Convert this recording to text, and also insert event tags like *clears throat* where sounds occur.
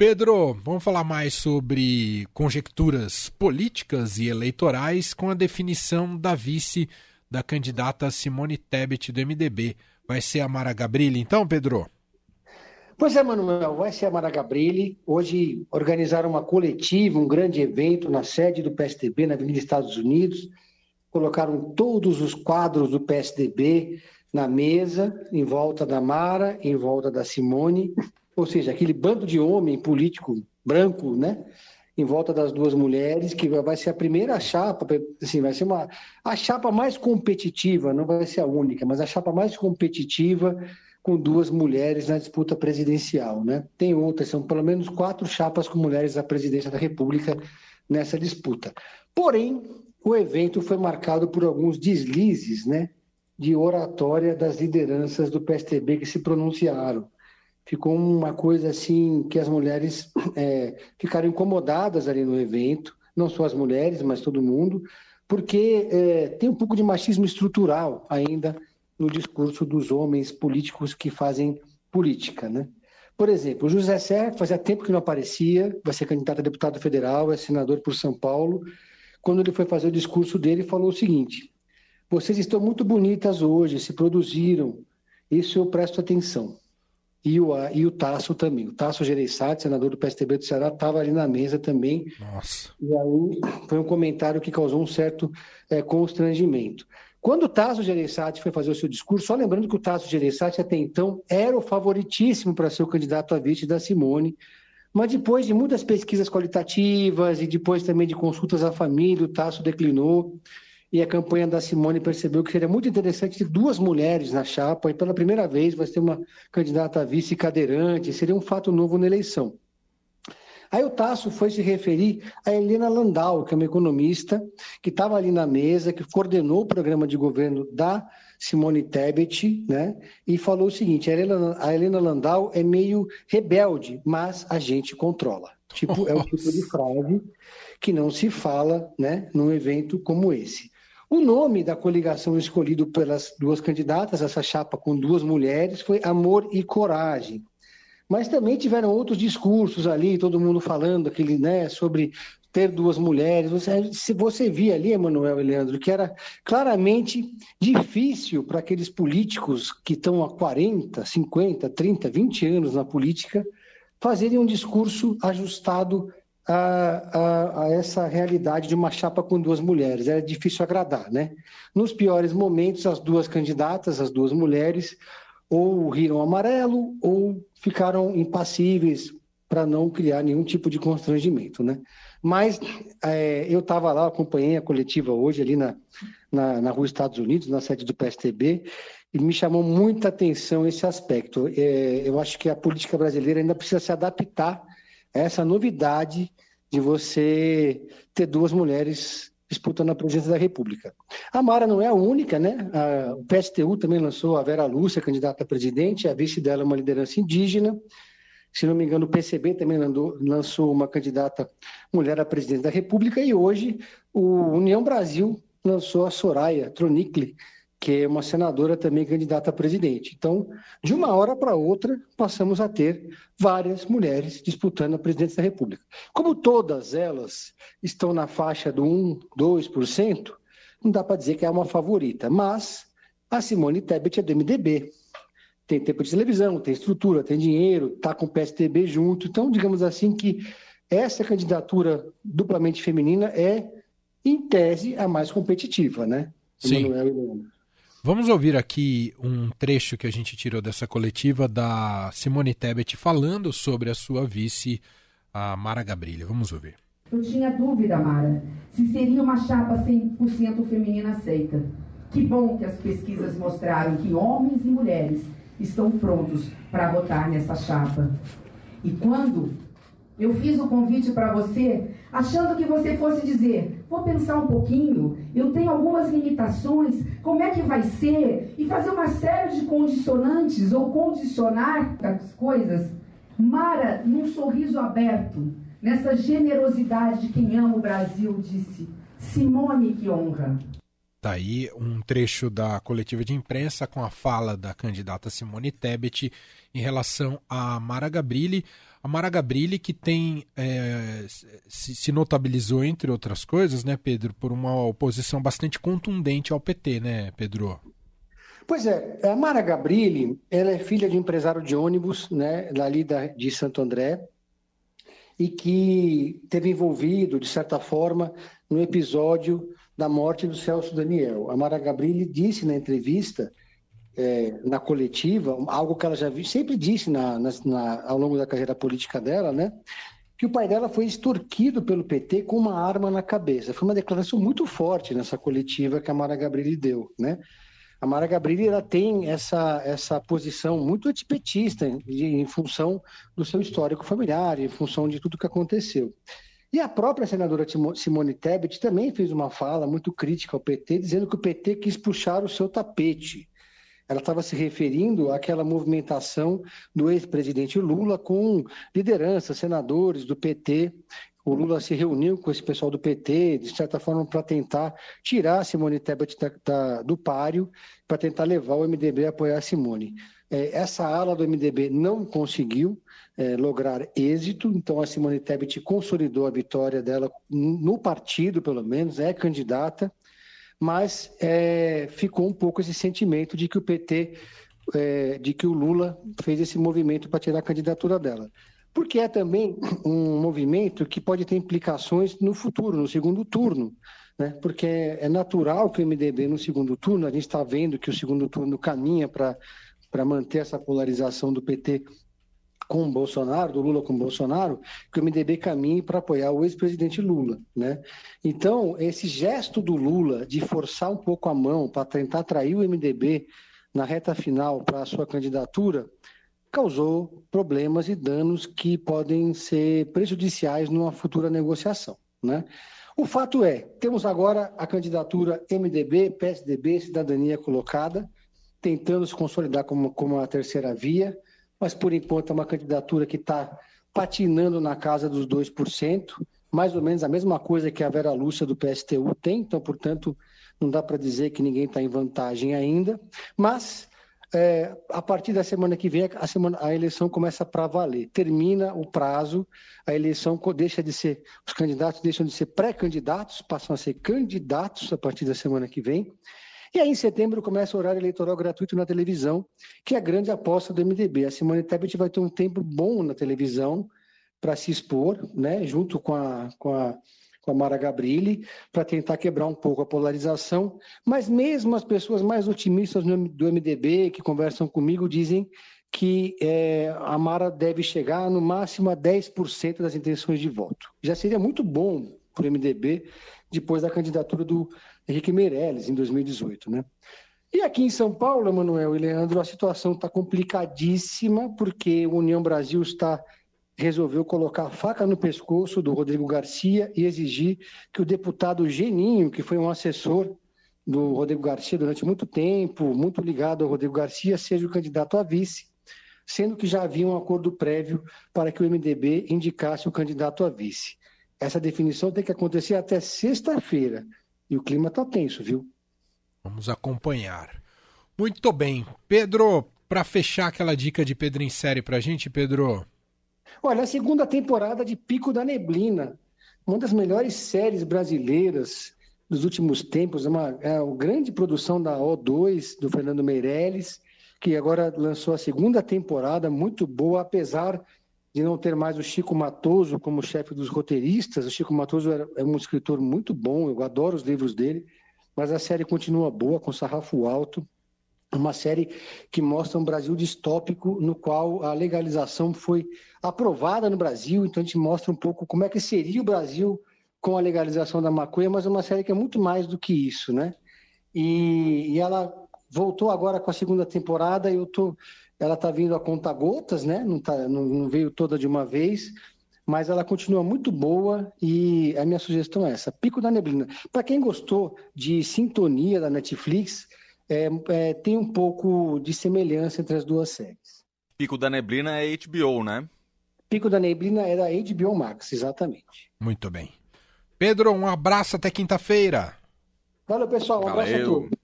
Pedro, vamos falar mais sobre conjecturas políticas e eleitorais com a definição da vice da candidata Simone Tebet do MDB. Vai ser a Mara Gabrilli, então, Pedro? Pois é, Manuel, vai ser a Mara Gabrilli. Hoje organizaram uma coletiva, um grande evento na sede do PSDB, na Avenida Estados Unidos. Colocaram todos os quadros do PSDB na mesa, em volta da Mara, em volta da Simone, ou seja, aquele bando de homem político branco, né? Em volta das duas mulheres, que vai ser a primeira chapa, assim, vai ser uma a chapa mais competitiva, não vai ser a única, mas a chapa mais competitiva com duas mulheres na disputa presidencial, né? Tem outras, são pelo menos quatro chapas com mulheres à presidência da República nessa disputa. Porém, o evento foi marcado por alguns deslizes, né? de oratória das lideranças do PSTB que se pronunciaram. Ficou uma coisa assim que as mulheres *clears throat* é, ficaram incomodadas ali no evento, não só as mulheres, mas todo mundo, porque é, tem um pouco de machismo estrutural ainda no discurso dos homens políticos que fazem política, né? Por exemplo, o José Serra, fazia tempo que não aparecia, vai ser candidato a deputado federal, é senador por São Paulo. Quando ele foi fazer o discurso dele, falou o seguinte: vocês estão muito bonitas hoje, se produziram. Isso eu presto atenção. E o, e o Tasso também. O Tasso Gereissati, senador do PSTB do Ceará, estava ali na mesa também. Nossa. E aí foi um comentário que causou um certo é, constrangimento. Quando o Tasso Gereissati foi fazer o seu discurso, só lembrando que o Tasso Gereissati até então era o favoritíssimo para ser o candidato a vice da Simone, mas depois de muitas pesquisas qualitativas e depois também de consultas à família, o Tasso declinou e a campanha da Simone percebeu que seria muito interessante ter duas mulheres na chapa, e pela primeira vez vai ter uma candidata a vice cadeirante, seria um fato novo na eleição. Aí o Tasso foi se referir a Helena Landau, que é uma economista, que estava ali na mesa, que coordenou o programa de governo da Simone Tebet, né? E falou o seguinte: a Helena, a Helena Landau é meio rebelde, mas a gente controla. Tipo, é o tipo de frase que não se fala, né, num evento como esse. O nome da coligação escolhido pelas duas candidatas, essa chapa com duas mulheres, foi Amor e Coragem. Mas também tiveram outros discursos ali, todo mundo falando aquele, né, sobre ter duas mulheres. Você, se você via ali, Emanuel e Leandro, que era claramente difícil para aqueles políticos que estão há 40, 50, 30, 20 anos na política fazerem um discurso ajustado a, a, a, essa realidade de uma chapa com duas mulheres. Era difícil agradar, né? Nos piores momentos, as duas candidatas, as duas mulheres, ou riram amarelo ou ficaram impassíveis para não criar nenhum tipo de constrangimento, né? Mas é, eu estava lá, acompanhei a coletiva hoje ali na, na, na, Rua Estados Unidos, na sede do PSTB, e me chamou muita atenção esse aspecto. É, eu acho que a política brasileira ainda precisa se adaptar essa novidade de você ter duas mulheres disputando a presidência da República. A Mara não é a única, né? A, o PSTU também lançou a Vera Lúcia, candidata a presidente, a vice dela é uma liderança indígena. Se não me engano, o PCB também lançou uma candidata mulher a presidente da República e hoje o União Brasil lançou a Soraya Tronicli, que é uma senadora também candidata a presidente. Então, de uma hora para outra, passamos a ter várias mulheres disputando a presidência da República. Como todas elas estão na faixa do 1, 2%, não dá para dizer que é uma favorita, mas a Simone Tebet é do MDB. Tem tempo de televisão, tem estrutura, tem dinheiro, está com o PSDB junto. Então, digamos assim que essa candidatura duplamente feminina é, em tese, a mais competitiva, né? Sim. Vamos ouvir aqui um trecho que a gente tirou dessa coletiva da Simone Tebet falando sobre a sua vice, a Mara Gabrilha. Vamos ouvir. Eu tinha dúvida, Mara, se seria uma chapa 100% feminina aceita. Que bom que as pesquisas mostraram que homens e mulheres estão prontos para votar nessa chapa. E quando eu fiz o convite para você, achando que você fosse dizer: vou pensar um pouquinho, eu tenho algumas limitações, como é que vai ser? E fazer uma série de condicionantes ou condicionar as coisas. Mara, num sorriso aberto, nessa generosidade de quem ama o Brasil, disse: Simone, que honra. Tá aí um trecho da coletiva de imprensa com a fala da candidata Simone Tebet em relação a Mara Gabrilli. A Mara Gabrilli, que tem é, se, notabilizou, entre outras coisas, né, Pedro, por uma oposição bastante contundente ao PT, né, Pedro? Pois é, a Mara Gabrilli, ela é filha de empresário de ônibus, né, dali da, de Santo André, e que teve envolvido, de certa forma, no episódio da morte do Celso Daniel. A Mara Gabrilli disse na entrevista é, na coletiva, algo que ela já vi, sempre disse na, na, ao longo da carreira política dela, né? Que o pai dela foi extorquido pelo PT com uma arma na cabeça. Foi uma declaração muito forte nessa coletiva que a Mara Gabrilli deu, né? A Mara Gabrilli ela tem essa, essa posição muito antipetista em, em função do seu histórico familiar, em função de tudo que aconteceu. E a própria senadora Simone Tebet também fez uma fala muito crítica ao PT, dizendo que o PT quis puxar o seu tapete. Ela estava se referindo àquela movimentação do ex-presidente Lula com lideranças, senadores do PT. O Lula se reuniu com esse pessoal do PT, de certa forma, para tentar tirar a Simone Tebet da, da, do páreo, para tentar levar o MDB a apoiar a Simone. É, essa ala do MDB não conseguiu é, lograr êxito, então a Simone Tebet consolidou a vitória dela no partido, pelo menos, é candidata mas é, ficou um pouco esse sentimento de que o PT, é, de que o Lula fez esse movimento para tirar a candidatura dela. Porque é também um movimento que pode ter implicações no futuro, no segundo turno. Né? Porque é natural que o MDB no segundo turno, a gente está vendo que o segundo turno caminha para manter essa polarização do PT com o Bolsonaro, do Lula com o Bolsonaro, que o MDB caminhe para apoiar o ex-presidente Lula, né? Então, esse gesto do Lula de forçar um pouco a mão para tentar atrair o MDB na reta final para a sua candidatura, causou problemas e danos que podem ser prejudiciais numa futura negociação, né? O fato é, temos agora a candidatura MDB, PSDB, Cidadania colocada, tentando se consolidar como, como a terceira via, mas por enquanto é uma candidatura que está patinando na casa dos 2%, mais ou menos a mesma coisa que a Vera Lúcia do PSTU tem, então, portanto, não dá para dizer que ninguém está em vantagem ainda, mas é, a partir da semana que vem a, semana, a eleição começa para valer, termina o prazo, a eleição deixa de ser, os candidatos deixam de ser pré-candidatos, passam a ser candidatos a partir da semana que vem, e aí, em setembro, começa o horário eleitoral gratuito na televisão, que é a grande aposta do MDB. A Simone Tebet vai ter um tempo bom na televisão para se expor, né, junto com a, com a, com a Mara Gabrilli, para tentar quebrar um pouco a polarização. Mas mesmo as pessoas mais otimistas do MDB, que conversam comigo, dizem que é, a Mara deve chegar no máximo a 10% das intenções de voto. Já seria muito bom para o MDB depois da candidatura do Henrique Meirelles, em 2018, né? E aqui em São Paulo, Emanuel e Leandro, a situação está complicadíssima, porque o União Brasil está resolveu colocar a faca no pescoço do Rodrigo Garcia e exigir que o deputado Geninho, que foi um assessor do Rodrigo Garcia durante muito tempo, muito ligado ao Rodrigo Garcia, seja o candidato a vice, sendo que já havia um acordo prévio para que o MDB indicasse o candidato a vice. Essa definição tem que acontecer até sexta-feira. E o clima está tenso, viu? Vamos acompanhar. Muito bem. Pedro, para fechar aquela dica de Pedro em série para a gente, Pedro. Olha, a segunda temporada de Pico da Neblina, uma das melhores séries brasileiras dos últimos tempos, uma, é uma grande produção da O2, do Fernando Meirelles, que agora lançou a segunda temporada, muito boa, apesar de não ter mais o Chico Matoso como chefe dos roteiristas. O Chico Matoso é um escritor muito bom, eu adoro os livros dele, mas a série continua boa, com sarrafo alto. Uma série que mostra um Brasil distópico, no qual a legalização foi aprovada no Brasil, então a gente mostra um pouco como é que seria o Brasil com a legalização da maconha, mas é uma série que é muito mais do que isso, né? E, e ela voltou agora com a segunda temporada e eu tô ela está vindo a conta gotas, né? Não, tá, não, não, veio toda de uma vez, mas ela continua muito boa e a minha sugestão é essa: Pico da Neblina. Para quem gostou de Sintonia da Netflix, é, é, tem um pouco de semelhança entre as duas séries. Pico da Neblina é HBO, né? Pico da Neblina é da HBO Max, exatamente. Muito bem. Pedro, um abraço até quinta-feira. Valeu, pessoal. Um Valeu. abraço a todos.